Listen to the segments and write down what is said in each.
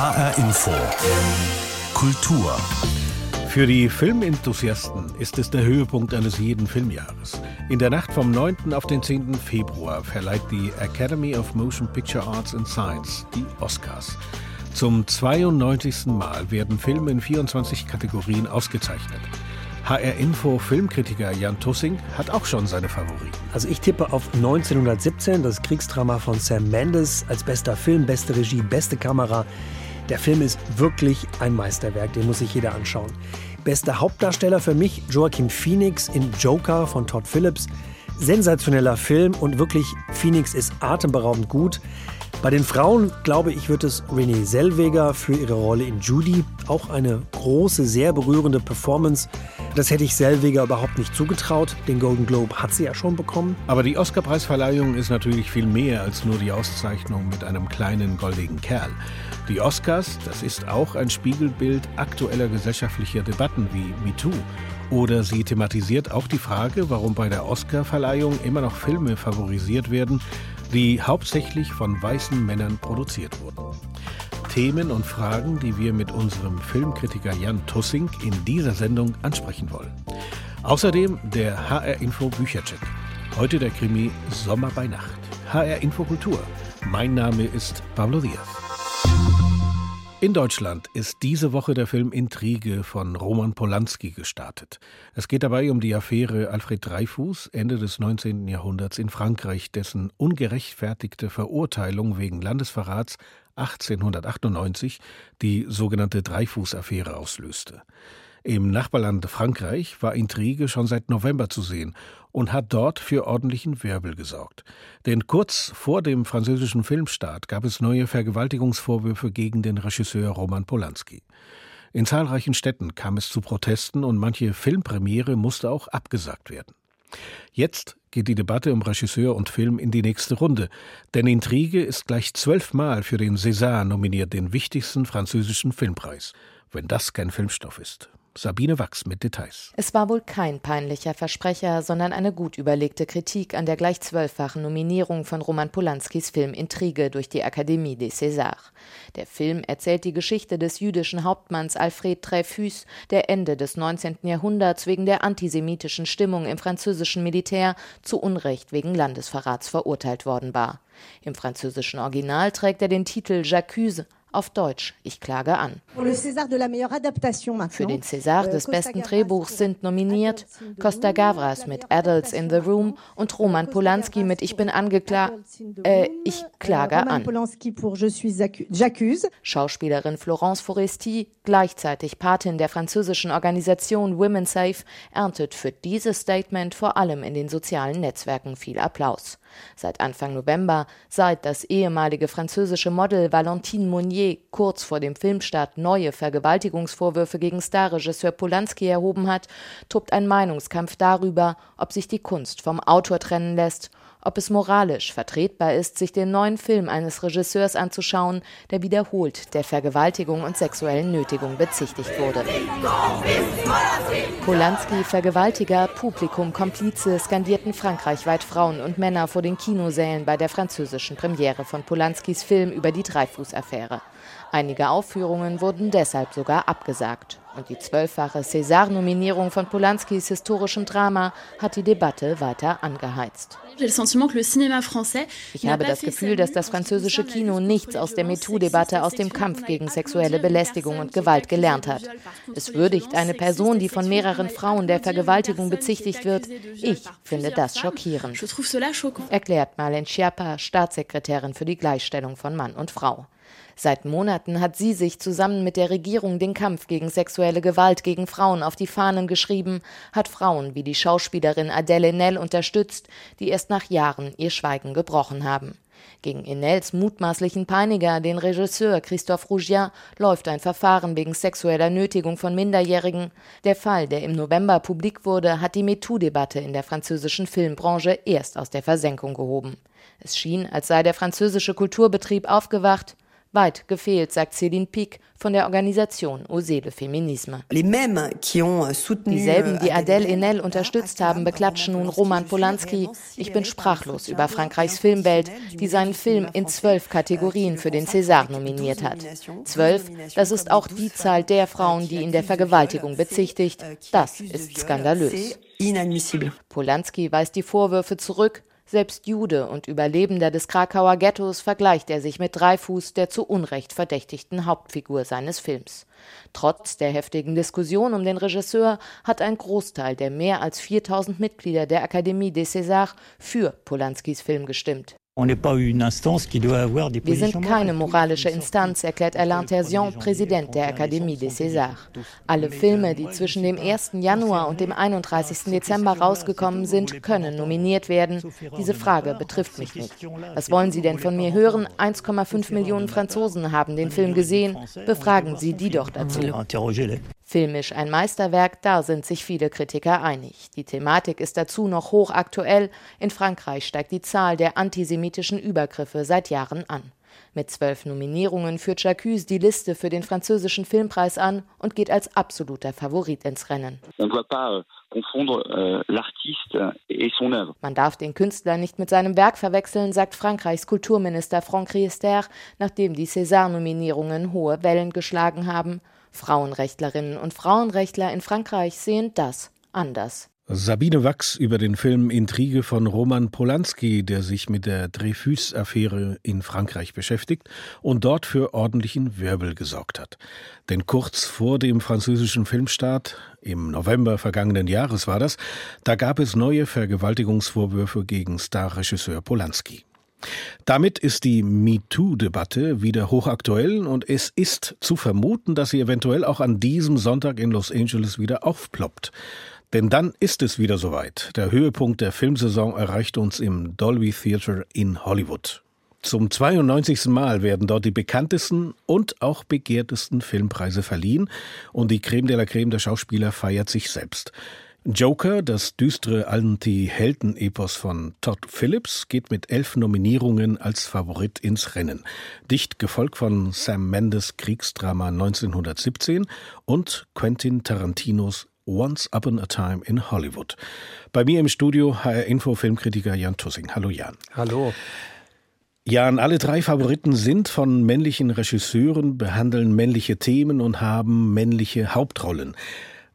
HR Info. Kultur. Für die Filmenthusiasten ist es der Höhepunkt eines jeden Filmjahres. In der Nacht vom 9. auf den 10. Februar verleiht die Academy of Motion Picture Arts and Science die Oscars. Zum 92. Mal werden Filme in 24 Kategorien ausgezeichnet. HR Info Filmkritiker Jan Tussing hat auch schon seine Favoriten. Also ich tippe auf 1917, das Kriegsdrama von Sam Mendes als bester Film, beste Regie, beste Kamera. Der Film ist wirklich ein Meisterwerk, den muss sich jeder anschauen. Bester Hauptdarsteller für mich Joaquin Phoenix in Joker von Todd Phillips. Sensationeller Film und wirklich Phoenix ist atemberaubend gut. Bei den Frauen, glaube ich, wird es Renée Zellweger für ihre Rolle in Judy. Auch eine große, sehr berührende Performance. Das hätte ich Zellweger überhaupt nicht zugetraut. Den Golden Globe hat sie ja schon bekommen. Aber die Oscarpreisverleihung ist natürlich viel mehr als nur die Auszeichnung mit einem kleinen goldigen Kerl. Die Oscars, das ist auch ein Spiegelbild aktueller gesellschaftlicher Debatten wie MeToo. Oder sie thematisiert auch die Frage, warum bei der Oscarverleihung immer noch Filme favorisiert werden, die hauptsächlich von weißen Männern produziert wurden. Themen und Fragen, die wir mit unserem Filmkritiker Jan Tussing in dieser Sendung ansprechen wollen. Außerdem der HR Info Büchercheck. Heute der Krimi Sommer bei Nacht. HR Info Kultur. Mein Name ist Pablo Diaz. In Deutschland ist diese Woche der Film Intrige von Roman Polanski gestartet. Es geht dabei um die Affäre Alfred Dreyfus Ende des 19. Jahrhunderts in Frankreich, dessen ungerechtfertigte Verurteilung wegen Landesverrats 1898 die sogenannte Dreyfus-Affäre auslöste. Im Nachbarland Frankreich war Intrige schon seit November zu sehen und hat dort für ordentlichen Wirbel gesorgt. Denn kurz vor dem französischen Filmstart gab es neue Vergewaltigungsvorwürfe gegen den Regisseur Roman Polanski. In zahlreichen Städten kam es zu Protesten und manche Filmpremiere musste auch abgesagt werden. Jetzt geht die Debatte um Regisseur und Film in die nächste Runde, denn Intrige ist gleich zwölfmal für den César nominiert, den wichtigsten französischen Filmpreis, wenn das kein Filmstoff ist. Sabine Wachs mit Details. Es war wohl kein peinlicher Versprecher, sondern eine gut überlegte Kritik an der gleich zwölffachen Nominierung von Roman Polanskis Film Intrige durch die Akademie des Césars. Der Film erzählt die Geschichte des jüdischen Hauptmanns Alfred Dreyfus, der Ende des 19. Jahrhunderts wegen der antisemitischen Stimmung im französischen Militär zu Unrecht wegen Landesverrats verurteilt worden war. Im französischen Original trägt er den Titel J'accuse, auf Deutsch, ich klage an. Für den César des besten Drehbuchs sind nominiert Costa Gavras mit Adults in the Room und Roman Polanski mit Ich bin angeklagt, äh, ich klage an. Schauspielerin Florence Foresti, gleichzeitig Patin der französischen Organisation Women Safe, erntet für dieses Statement vor allem in den sozialen Netzwerken viel Applaus. Seit Anfang November, seit das ehemalige französische Model Valentine Monnier kurz vor dem Filmstart neue Vergewaltigungsvorwürfe gegen Starregisseur Polanski erhoben hat, tobt ein Meinungskampf darüber, ob sich die Kunst vom Autor trennen lässt ob es moralisch vertretbar ist, sich den neuen Film eines Regisseurs anzuschauen, der wiederholt der Vergewaltigung und sexuellen Nötigung bezichtigt wurde. Polanski, Vergewaltiger, Publikum, Komplize skandierten frankreichweit Frauen und Männer vor den Kinosälen bei der französischen Premiere von Polanskis Film über die Dreyfus-Affäre. Einige Aufführungen wurden deshalb sogar abgesagt. Und die zwölffache César-Nominierung von Polanskis historischem Drama hat die Debatte weiter angeheizt. Ich habe das Gefühl, dass das französische Kino nichts aus der MeToo-Debatte, aus dem Kampf gegen sexuelle Belästigung und Gewalt gelernt hat. Es würdigt eine Person, die von mehreren Frauen der Vergewaltigung bezichtigt wird. Ich finde das schockierend, erklärt Marlene Schiappa, Staatssekretärin für die Gleichstellung von Mann und Frau. Seit Monaten hat sie sich zusammen mit der Regierung den Kampf gegen sexuelle Gewalt gegen Frauen auf die Fahnen geschrieben, hat Frauen wie die Schauspielerin Adele Enel unterstützt, die erst nach Jahren ihr Schweigen gebrochen haben. Gegen Enels mutmaßlichen Peiniger, den Regisseur Christophe Rougiat, läuft ein Verfahren wegen sexueller Nötigung von Minderjährigen. Der Fall, der im November publik wurde, hat die MeToo-Debatte in der französischen Filmbranche erst aus der Versenkung gehoben. Es schien, als sei der französische Kulturbetrieb aufgewacht, Weit gefehlt, sagt Céline Pic von der Organisation Osez le Féminisme. Dieselben, die Adèle Haenel unterstützt haben, beklatschen nun Roman Polanski. Ich bin sprachlos über Frankreichs Filmwelt, die seinen Film in zwölf Kategorien für den César nominiert hat. Zwölf, das ist auch die Zahl der Frauen, die ihn der Vergewaltigung bezichtigt. Das ist skandalös. Polanski weist die Vorwürfe zurück. Selbst Jude und Überlebender des Krakauer Ghettos vergleicht er sich mit Dreifuß, der zu Unrecht verdächtigten Hauptfigur seines Films. Trotz der heftigen Diskussion um den Regisseur hat ein Großteil der mehr als 4000 Mitglieder der Akademie des Césars für Polanskis Film gestimmt. Wir sind keine moralische Instanz, erklärt Alain Terzian, Präsident der Akademie des Césars. Alle Filme, die zwischen dem 1. Januar und dem 31. Dezember rausgekommen sind, können nominiert werden. Diese Frage betrifft mich nicht. Was wollen Sie denn von mir hören? 1,5 Millionen Franzosen haben den Film gesehen. Befragen Sie die doch dazu. Filmisch ein Meisterwerk, da sind sich viele Kritiker einig. Die Thematik ist dazu noch hochaktuell. In Frankreich steigt die Zahl der antisemitischen Übergriffe seit Jahren an. Mit zwölf Nominierungen führt Jacques die Liste für den französischen Filmpreis an und geht als absoluter Favorit ins Rennen. Euh, Man darf den Künstler nicht mit seinem Werk verwechseln, sagt Frankreichs Kulturminister Franck Riester, nachdem die César-Nominierungen hohe Wellen geschlagen haben. Frauenrechtlerinnen und Frauenrechtler in Frankreich sehen das anders. Sabine Wachs über den Film Intrige von Roman Polanski, der sich mit der Dreyfus-Affäre in Frankreich beschäftigt und dort für ordentlichen Wirbel gesorgt hat. Denn kurz vor dem französischen Filmstart, im November vergangenen Jahres war das, da gab es neue Vergewaltigungsvorwürfe gegen Starregisseur Polanski. Damit ist die MeToo-Debatte wieder hochaktuell und es ist zu vermuten, dass sie eventuell auch an diesem Sonntag in Los Angeles wieder aufploppt. Denn dann ist es wieder soweit. Der Höhepunkt der Filmsaison erreicht uns im Dolby Theatre in Hollywood. Zum 92. Mal werden dort die bekanntesten und auch begehrtesten Filmpreise verliehen und die Creme de la Creme der Schauspieler feiert sich selbst. Joker, das düstere Anti-Helden-Epos von Todd Phillips, geht mit elf Nominierungen als Favorit ins Rennen. Dicht gefolgt von Sam Mendes Kriegsdrama 1917 und Quentin Tarantinos Once Upon a Time in Hollywood. Bei mir im Studio HR Info Filmkritiker Jan Tussing. Hallo Jan. Hallo. Jan, alle drei Favoriten sind von männlichen Regisseuren, behandeln männliche Themen und haben männliche Hauptrollen.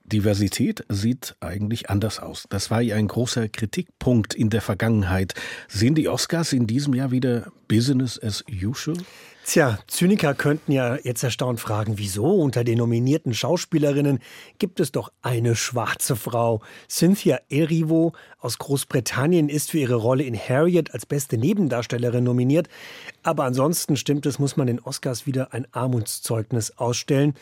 Diversität sieht eigentlich anders aus. Das war ja ein großer Kritikpunkt in der Vergangenheit. Sind die Oscars in diesem Jahr wieder Business as usual? Tja, Zyniker könnten ja jetzt erstaunt fragen, wieso unter den nominierten Schauspielerinnen gibt es doch eine schwarze Frau. Cynthia Erivo aus Großbritannien ist für ihre Rolle in Harriet als beste Nebendarstellerin nominiert. Aber ansonsten stimmt es, muss man den Oscars wieder ein Armutszeugnis ausstellen.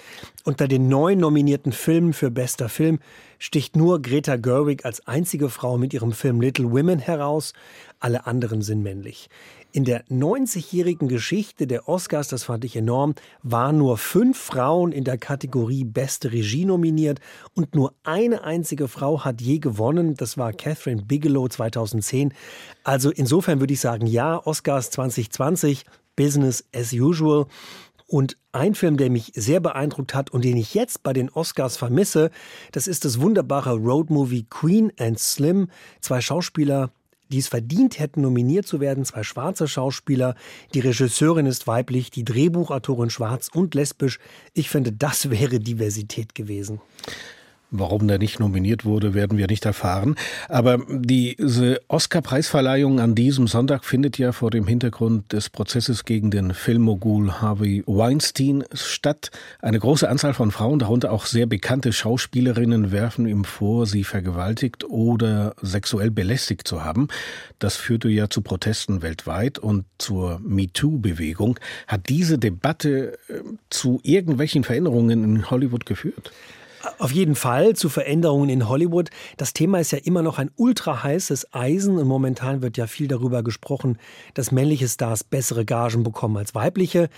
Unter den neun nominierten Filmen für bester Film sticht nur Greta Gerwig als einzige Frau mit ihrem Film Little Women heraus. Alle anderen sind männlich. In der 90-jährigen Geschichte der Oscars, das fand ich enorm, waren nur fünf Frauen in der Kategorie Beste Regie nominiert und nur eine einzige Frau hat je gewonnen. Das war Catherine Bigelow 2010. Also insofern würde ich sagen, ja, Oscars 2020, Business as usual. Und ein Film, der mich sehr beeindruckt hat und den ich jetzt bei den Oscars vermisse, das ist das wunderbare Roadmovie Queen and Slim. Zwei Schauspieler, die es verdient hätten, nominiert zu werden. Zwei schwarze Schauspieler. Die Regisseurin ist weiblich, die Drehbuchautorin schwarz und lesbisch. Ich finde, das wäre Diversität gewesen. Warum der nicht nominiert wurde, werden wir nicht erfahren. Aber diese Oscar-Preisverleihung an diesem Sonntag findet ja vor dem Hintergrund des Prozesses gegen den Filmmogul Harvey Weinstein statt. Eine große Anzahl von Frauen, darunter auch sehr bekannte Schauspielerinnen, werfen ihm vor, sie vergewaltigt oder sexuell belästigt zu haben. Das führte ja zu Protesten weltweit und zur MeToo-Bewegung. Hat diese Debatte äh, zu irgendwelchen Veränderungen in Hollywood geführt? Auf jeden Fall zu Veränderungen in Hollywood. Das Thema ist ja immer noch ein ultra heißes Eisen und momentan wird ja viel darüber gesprochen, dass männliche Stars bessere Gagen bekommen als weibliche.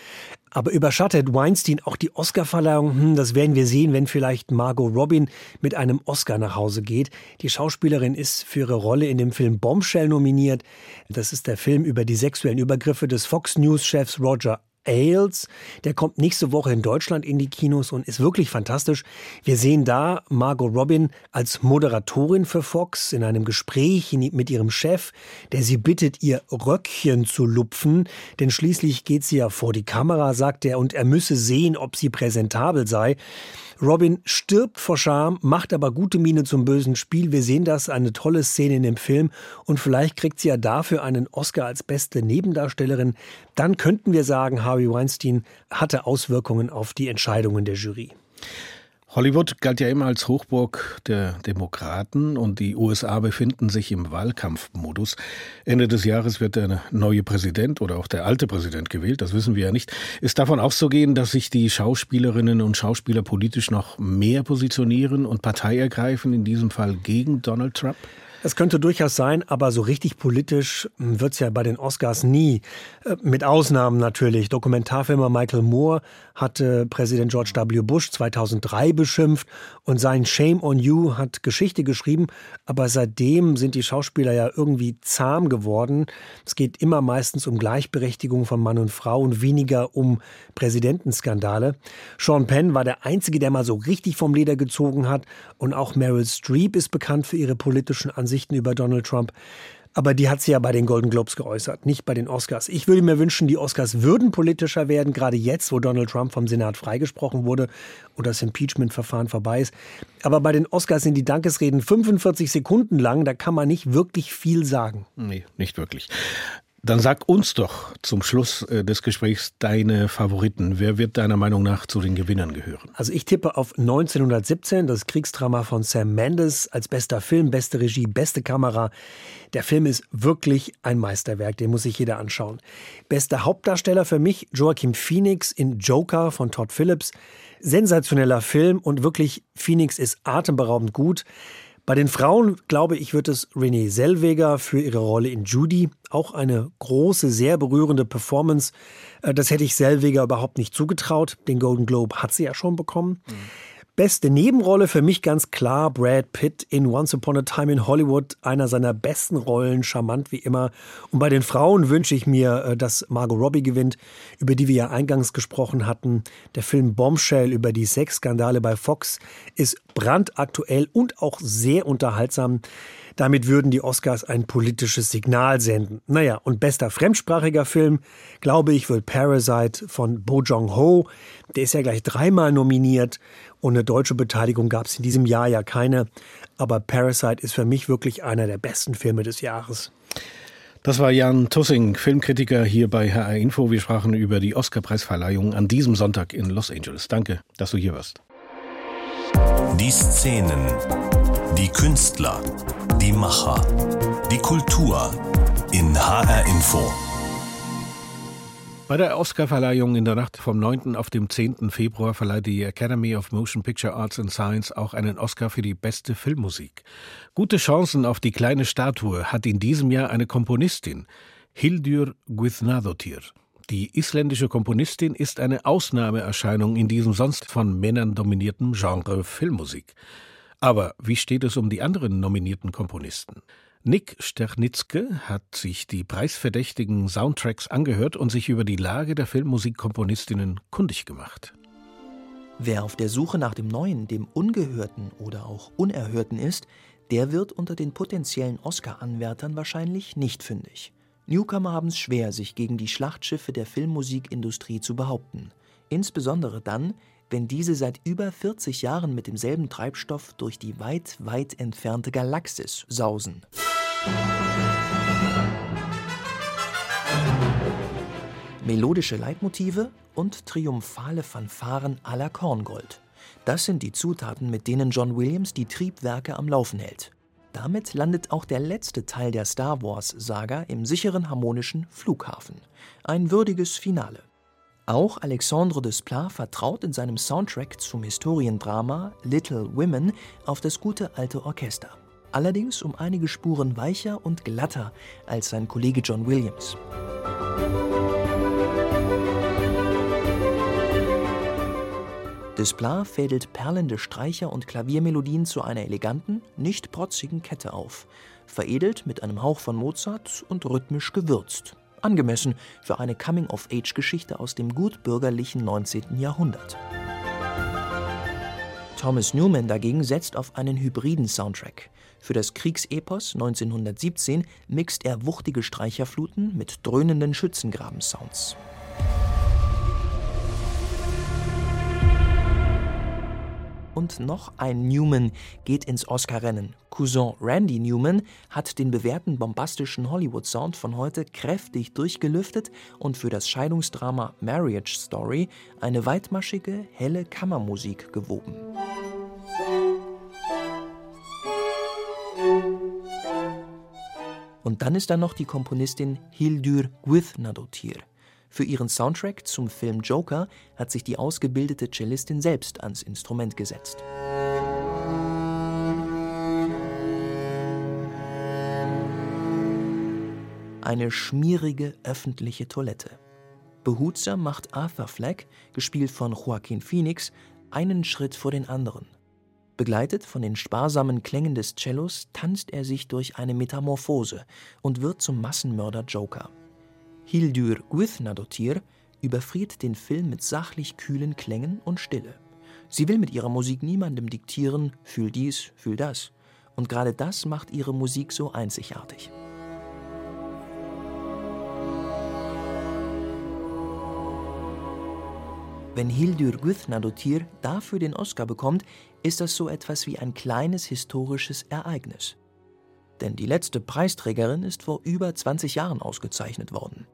Aber überschattet Weinstein auch die Oscarverleihung? Hm, das werden wir sehen, wenn vielleicht Margot Robin mit einem Oscar nach Hause geht. Die Schauspielerin ist für ihre Rolle in dem Film Bombshell nominiert. Das ist der Film über die sexuellen Übergriffe des Fox News-Chefs Roger Ailes. Der kommt nächste Woche in Deutschland in die Kinos und ist wirklich fantastisch. Wir sehen da Margot Robin als Moderatorin für Fox in einem Gespräch mit ihrem Chef, der sie bittet, ihr Röckchen zu lupfen, denn schließlich geht sie ja vor die Kamera, sagt er, und er müsse sehen, ob sie präsentabel sei. Robin stirbt vor Scham, macht aber gute Miene zum bösen Spiel. Wir sehen das, eine tolle Szene in dem Film. Und vielleicht kriegt sie ja dafür einen Oscar als beste Nebendarstellerin. Dann könnten wir sagen, Harvey Weinstein hatte Auswirkungen auf die Entscheidungen der Jury. Hollywood galt ja immer als Hochburg der Demokraten und die USA befinden sich im Wahlkampfmodus. Ende des Jahres wird der neue Präsident oder auch der alte Präsident gewählt, das wissen wir ja nicht. Ist davon auszugehen, dass sich die Schauspielerinnen und Schauspieler politisch noch mehr positionieren und Partei ergreifen, in diesem Fall gegen Donald Trump? Es könnte durchaus sein, aber so richtig politisch hm, wird es ja bei den Oscars nie. Äh, mit Ausnahmen natürlich. Dokumentarfilmer Michael Moore hatte Präsident George W. Bush 2003 beschimpft und sein Shame on You hat Geschichte geschrieben. Aber seitdem sind die Schauspieler ja irgendwie zahm geworden. Es geht immer meistens um Gleichberechtigung von Mann und Frau und weniger um Präsidentenskandale. Sean Penn war der Einzige, der mal so richtig vom Leder gezogen hat. Und auch Meryl Streep ist bekannt für ihre politischen Ansichten. Ansichten über Donald Trump. Aber die hat sie ja bei den Golden Globes geäußert, nicht bei den Oscars. Ich würde mir wünschen, die Oscars würden politischer werden, gerade jetzt, wo Donald Trump vom Senat freigesprochen wurde und das Impeachment-Verfahren vorbei ist. Aber bei den Oscars sind die Dankesreden 45 Sekunden lang, da kann man nicht wirklich viel sagen. Nee, nicht wirklich. Dann sag uns doch zum Schluss äh, des Gesprächs deine Favoriten. Wer wird deiner Meinung nach zu den Gewinnern gehören? Also ich tippe auf 1917, das Kriegsdrama von Sam Mendes als bester Film, beste Regie, beste Kamera. Der Film ist wirklich ein Meisterwerk, den muss sich jeder anschauen. Bester Hauptdarsteller für mich Joaquin Phoenix in Joker von Todd Phillips. Sensationeller Film und wirklich Phoenix ist atemberaubend gut. Bei den Frauen, glaube ich, wird es Renee Zellweger für ihre Rolle in Judy. Auch eine große, sehr berührende Performance. Äh, das hätte ich Zellweger überhaupt nicht zugetraut. Den Golden Globe hat sie ja schon bekommen. Mhm. Beste Nebenrolle für mich ganz klar Brad Pitt in Once Upon a Time in Hollywood, einer seiner besten Rollen, charmant wie immer. Und bei den Frauen wünsche ich mir, äh, dass Margot Robbie gewinnt, über die wir ja eingangs gesprochen hatten. Der Film Bombshell über die Sexskandale bei Fox ist brandaktuell und auch sehr unterhaltsam. Damit würden die Oscars ein politisches Signal senden. Naja, und bester fremdsprachiger Film, glaube ich, wird Parasite von Bo Jong-ho. Der ist ja gleich dreimal nominiert und eine deutsche Beteiligung gab es in diesem Jahr ja keine. Aber Parasite ist für mich wirklich einer der besten Filme des Jahres. Das war Jan Tussing, Filmkritiker hier bei HR Info. Wir sprachen über die Oscarpreisverleihung an diesem Sonntag in Los Angeles. Danke, dass du hier warst. Die Szenen, die Künstler, die Macher, die Kultur in HR Info. Bei der Oscarverleihung in der Nacht vom 9. auf dem 10. Februar verleiht die Academy of Motion Picture Arts and Science auch einen Oscar für die beste Filmmusik. Gute Chancen auf die kleine Statue hat in diesem Jahr eine Komponistin, Hildur Guðnadóttir. Die isländische Komponistin ist eine Ausnahmeerscheinung in diesem sonst von Männern dominierten Genre Filmmusik. Aber wie steht es um die anderen nominierten Komponisten? Nick Sternitzke hat sich die preisverdächtigen Soundtracks angehört und sich über die Lage der Filmmusikkomponistinnen kundig gemacht. Wer auf der Suche nach dem Neuen, dem Ungehörten oder auch Unerhörten ist, der wird unter den potenziellen Oscar-Anwärtern wahrscheinlich nicht fündig. Newcomer haben es schwer, sich gegen die Schlachtschiffe der Filmmusikindustrie zu behaupten. Insbesondere dann, wenn diese seit über 40 Jahren mit demselben Treibstoff durch die weit, weit entfernte Galaxis sausen. Melodische Leitmotive und triumphale Fanfaren à la Korngold. Das sind die Zutaten, mit denen John Williams die Triebwerke am Laufen hält. Damit landet auch der letzte Teil der Star Wars-Saga im sicheren harmonischen Flughafen. Ein würdiges Finale. Auch Alexandre Desplat vertraut in seinem Soundtrack zum Historiendrama Little Women auf das gute alte Orchester. Allerdings um einige Spuren weicher und glatter als sein Kollege John Williams. Desplat fädelt perlende Streicher und Klaviermelodien zu einer eleganten, nicht protzigen Kette auf, veredelt mit einem Hauch von Mozart und rhythmisch gewürzt. Angemessen für eine Coming-of-Age-Geschichte aus dem gutbürgerlichen 19. Jahrhundert. Thomas Newman dagegen setzt auf einen hybriden Soundtrack. Für das Kriegsepos 1917 mixt er wuchtige Streicherfluten mit dröhnenden Schützengraben-Sounds. Und noch ein Newman geht ins Oscar-Rennen. Cousin Randy Newman hat den bewährten bombastischen Hollywood-Sound von heute kräftig durchgelüftet und für das Scheidungsdrama Marriage Story eine weitmaschige, helle Kammermusik gewoben. Und dann ist da noch die Komponistin Hildur Guðnadóttir. Für ihren Soundtrack zum Film Joker hat sich die ausgebildete Cellistin selbst ans Instrument gesetzt. Eine schmierige öffentliche Toilette. Behutsam macht Arthur Fleck, gespielt von Joaquin Phoenix, einen Schritt vor den anderen. Begleitet von den sparsamen Klängen des Cellos tanzt er sich durch eine Metamorphose und wird zum Massenmörder Joker. Hildur Guðnadóttir überfriert den Film mit sachlich kühlen Klängen und Stille. Sie will mit ihrer Musik niemandem diktieren, fühl dies, fühl das. Und gerade das macht ihre Musik so einzigartig. Wenn Hildur Guðnadóttir dafür den Oscar bekommt, ist das so etwas wie ein kleines historisches Ereignis. Denn die letzte Preisträgerin ist vor über 20 Jahren ausgezeichnet worden.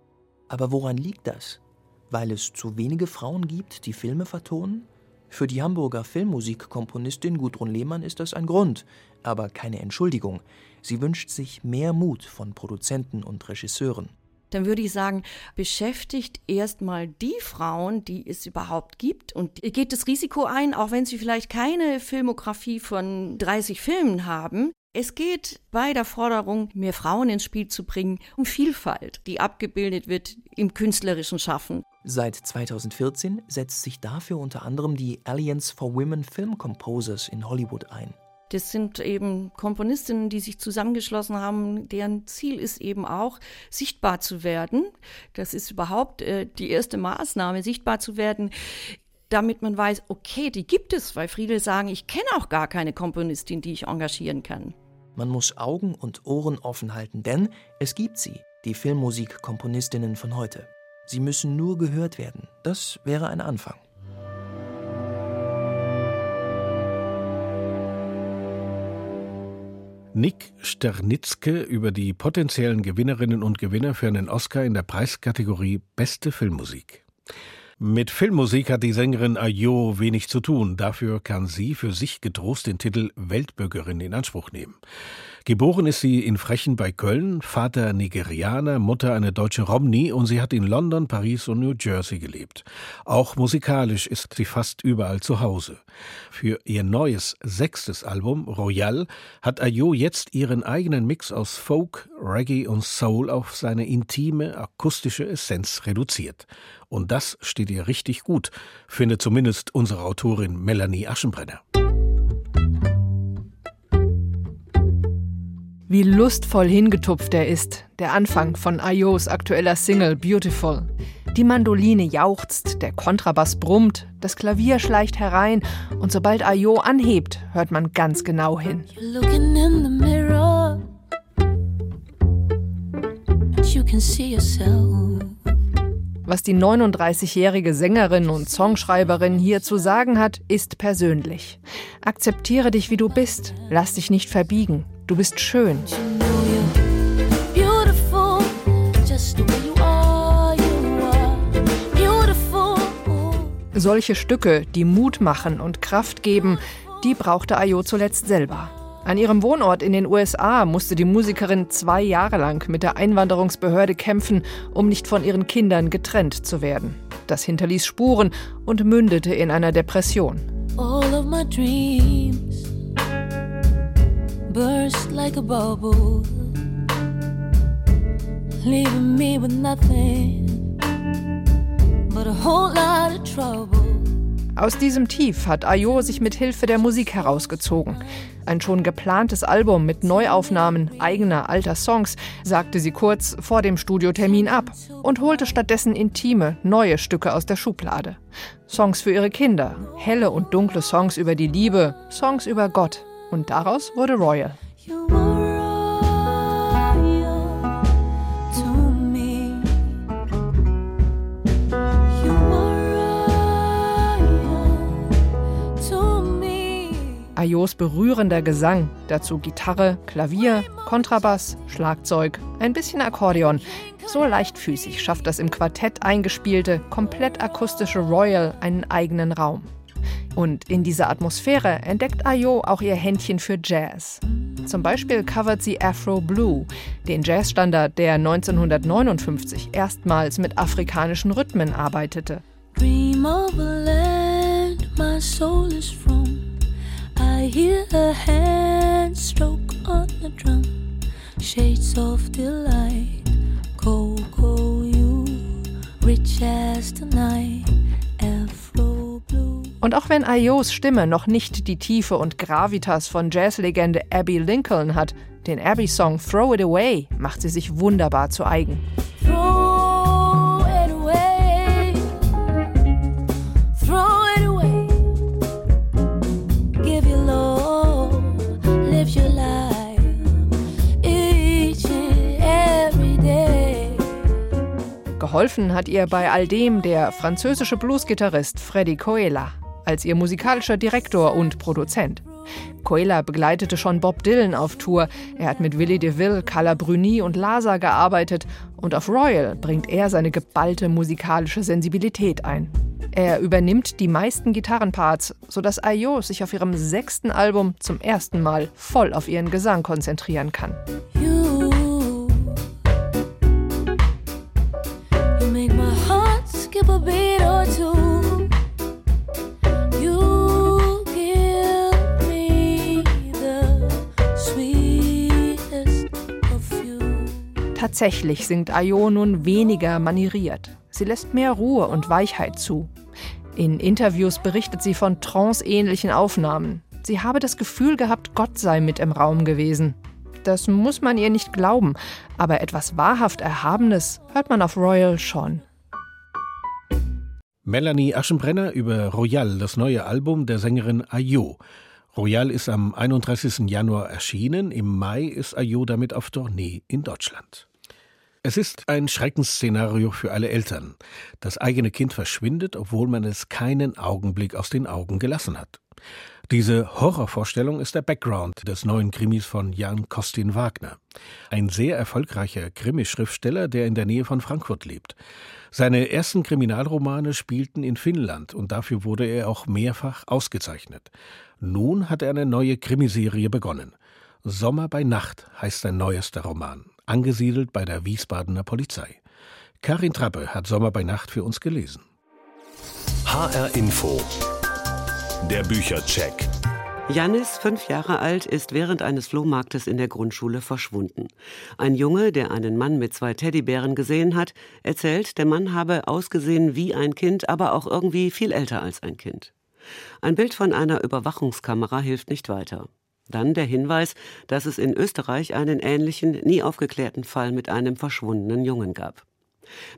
Aber woran liegt das? Weil es zu wenige Frauen gibt, die Filme vertonen? Für die Hamburger Filmmusikkomponistin Gudrun Lehmann ist das ein Grund, aber keine Entschuldigung. Sie wünscht sich mehr Mut von Produzenten und Regisseuren. Dann würde ich sagen, beschäftigt erstmal die Frauen, die es überhaupt gibt und geht das Risiko ein, auch wenn sie vielleicht keine Filmografie von 30 Filmen haben, es geht bei der Forderung, mehr Frauen ins Spiel zu bringen, um Vielfalt, die abgebildet wird im künstlerischen Schaffen. Seit 2014 setzt sich dafür unter anderem die Alliance for Women Film Composers in Hollywood ein. Das sind eben Komponistinnen, die sich zusammengeschlossen haben, deren Ziel ist eben auch, sichtbar zu werden. Das ist überhaupt äh, die erste Maßnahme, sichtbar zu werden damit man weiß, okay, die gibt es, weil viele sagen, ich kenne auch gar keine Komponistin, die ich engagieren kann. Man muss Augen und Ohren offen halten, denn es gibt sie, die Filmmusikkomponistinnen von heute. Sie müssen nur gehört werden. Das wäre ein Anfang. Nick Sternitzke über die potenziellen Gewinnerinnen und Gewinner für einen Oscar in der Preiskategorie Beste Filmmusik. Mit Filmmusik hat die Sängerin Ayo wenig zu tun. Dafür kann sie für sich getrost den Titel Weltbürgerin in Anspruch nehmen. Geboren ist sie in Frechen bei Köln, Vater Nigerianer, Mutter eine deutsche Romney und sie hat in London, Paris und New Jersey gelebt. Auch musikalisch ist sie fast überall zu Hause. Für ihr neues sechstes Album Royal hat Ayo jetzt ihren eigenen Mix aus Folk, Reggae und Soul auf seine intime akustische Essenz reduziert. Und das steht ihr richtig gut, findet zumindest unsere Autorin Melanie Aschenbrenner. Wie lustvoll hingetupft er ist, der Anfang von Ayos aktueller Single Beautiful. Die Mandoline jauchzt, der Kontrabass brummt, das Klavier schleicht herein und sobald Ayo anhebt, hört man ganz genau hin. Was die 39-jährige Sängerin und Songschreiberin hier zu sagen hat, ist persönlich. Akzeptiere dich, wie du bist. Lass dich nicht verbiegen. Du bist schön. Solche Stücke, die Mut machen und Kraft geben, die brauchte Ayo zuletzt selber. An ihrem Wohnort in den USA musste die Musikerin zwei Jahre lang mit der Einwanderungsbehörde kämpfen, um nicht von ihren Kindern getrennt zu werden. Das hinterließ Spuren und mündete in einer Depression. All of my dreams burst like a bubble, leaving me with nothing but a whole lot of trouble. Aus diesem Tief hat Ayo sich mit Hilfe der Musik herausgezogen. Ein schon geplantes Album mit Neuaufnahmen eigener alter Songs sagte sie kurz vor dem Studiotermin ab und holte stattdessen intime, neue Stücke aus der Schublade. Songs für ihre Kinder, helle und dunkle Songs über die Liebe, Songs über Gott. Und daraus wurde Royal. Ayos berührender Gesang, dazu Gitarre, Klavier, Kontrabass, Schlagzeug, ein bisschen Akkordeon. So leichtfüßig schafft das im Quartett eingespielte, komplett akustische Royal einen eigenen Raum. Und in dieser Atmosphäre entdeckt Ayo auch ihr Händchen für Jazz. Zum Beispiel covert sie Afro Blue, den Jazzstandard, der 1959 erstmals mit afrikanischen Rhythmen arbeitete. Dream of a land my soul is from. I hear a hand stroke on the drum. Shades of delight, Coco, you, rich as the night. Und auch wenn Ayos Stimme noch nicht die Tiefe und Gravitas von Jazzlegende Abby Lincoln hat, den Abby-Song Throw It Away macht sie sich wunderbar zu eigen. Geholfen hat ihr bei all dem der französische Bluesgitarrist Freddy Coela als ihr musikalischer Direktor und Produzent. Coela begleitete schon Bob Dylan auf Tour. Er hat mit Willy DeVille, Carla Bruni und Lasa gearbeitet und auf Royal bringt er seine geballte musikalische Sensibilität ein. Er übernimmt die meisten Gitarrenparts, sodass Ayo sich auf ihrem sechsten Album zum ersten Mal voll auf ihren Gesang konzentrieren kann. You. You Tatsächlich singt Ayo nun weniger manieriert. Sie lässt mehr Ruhe und Weichheit zu. In Interviews berichtet sie von tranceähnlichen Aufnahmen. Sie habe das Gefühl gehabt, Gott sei mit im Raum gewesen. Das muss man ihr nicht glauben, aber etwas wahrhaft Erhabenes hört man auf Royal schon. Melanie Aschenbrenner über Royal, das neue Album der Sängerin Ayo. Royal ist am 31. Januar erschienen, im Mai ist Ayo damit auf Tournee in Deutschland. Es ist ein Schreckensszenario für alle Eltern. Das eigene Kind verschwindet, obwohl man es keinen Augenblick aus den Augen gelassen hat. Diese Horrorvorstellung ist der Background des neuen Krimis von Jan Kostin Wagner. Ein sehr erfolgreicher Krimischriftsteller, der in der Nähe von Frankfurt lebt. Seine ersten Kriminalromane spielten in Finnland und dafür wurde er auch mehrfach ausgezeichnet. Nun hat er eine neue Krimiserie begonnen. Sommer bei Nacht heißt sein neuester Roman, angesiedelt bei der Wiesbadener Polizei. Karin Trappe hat Sommer bei Nacht für uns gelesen. HR Info. Der Büchercheck. Janis, fünf Jahre alt, ist während eines Flohmarktes in der Grundschule verschwunden. Ein Junge, der einen Mann mit zwei Teddybären gesehen hat, erzählt, der Mann habe ausgesehen wie ein Kind, aber auch irgendwie viel älter als ein Kind. Ein Bild von einer Überwachungskamera hilft nicht weiter. Dann der Hinweis, dass es in Österreich einen ähnlichen, nie aufgeklärten Fall mit einem verschwundenen Jungen gab.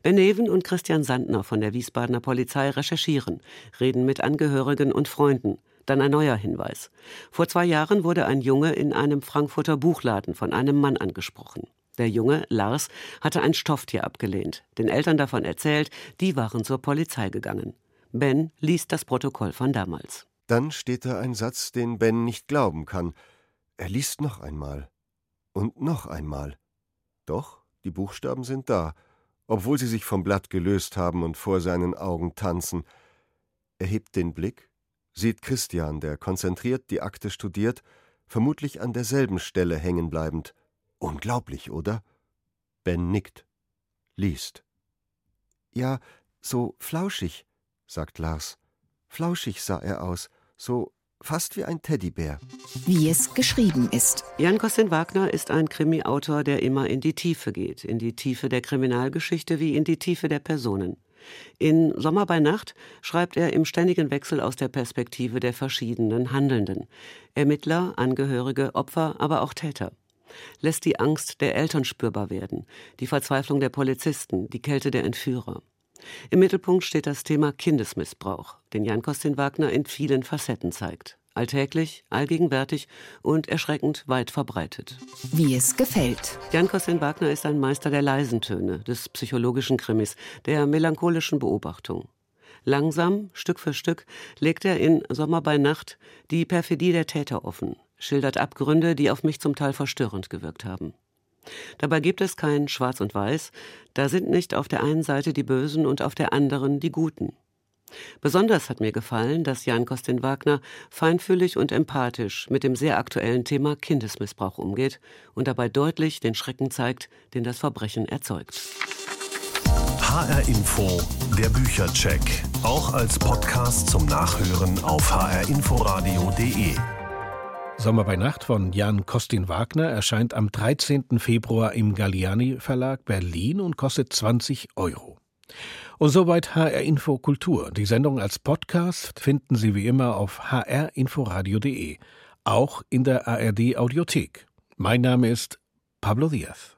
Ben Neven und Christian Sandner von der Wiesbadener Polizei recherchieren, reden mit Angehörigen und Freunden. Dann ein neuer Hinweis. Vor zwei Jahren wurde ein Junge in einem Frankfurter Buchladen von einem Mann angesprochen. Der Junge, Lars, hatte ein Stofftier abgelehnt, den Eltern davon erzählt, die waren zur Polizei gegangen. Ben liest das Protokoll von damals. Dann steht da ein Satz, den Ben nicht glauben kann. Er liest noch einmal. Und noch einmal. Doch, die Buchstaben sind da, obwohl sie sich vom Blatt gelöst haben und vor seinen Augen tanzen. Er hebt den Blick sieht Christian, der konzentriert die Akte studiert, vermutlich an derselben Stelle hängen bleibend. Unglaublich, oder? Ben nickt, liest. Ja, so flauschig, sagt Lars. Flauschig sah er aus, so fast wie ein Teddybär. Wie es geschrieben ist. Jan Kostin Wagner ist ein Krimi-Autor, der immer in die Tiefe geht, in die Tiefe der Kriminalgeschichte wie in die Tiefe der Personen. In Sommer bei Nacht schreibt er im ständigen Wechsel aus der Perspektive der verschiedenen Handelnden. Ermittler, Angehörige, Opfer, aber auch Täter. Lässt die Angst der Eltern spürbar werden, die Verzweiflung der Polizisten, die Kälte der Entführer. Im Mittelpunkt steht das Thema Kindesmissbrauch, den Jan Kostin Wagner in vielen Facetten zeigt. Alltäglich, allgegenwärtig und erschreckend weit verbreitet. Wie es gefällt. Jan Kostin Wagner ist ein Meister der leisen Töne, des psychologischen Krimis, der melancholischen Beobachtung. Langsam, Stück für Stück, legt er in Sommer bei Nacht die Perfidie der Täter offen, schildert Abgründe, die auf mich zum Teil verstörend gewirkt haben. Dabei gibt es kein Schwarz und Weiß, da sind nicht auf der einen Seite die Bösen und auf der anderen die Guten. Besonders hat mir gefallen, dass Jan Kostin Wagner feinfühlig und empathisch mit dem sehr aktuellen Thema Kindesmissbrauch umgeht und dabei deutlich den Schrecken zeigt, den das Verbrechen erzeugt. HR Info, der Büchercheck, auch als Podcast zum Nachhören auf hrinforadio.de. Sommer bei Nacht von Jan Kostin Wagner erscheint am 13. Februar im Galliani Verlag Berlin und kostet 20 Euro. Und soweit HR Info Kultur. Die Sendung als Podcast finden Sie wie immer auf hrinforadio.de, auch in der ARD Audiothek. Mein Name ist Pablo Diaz.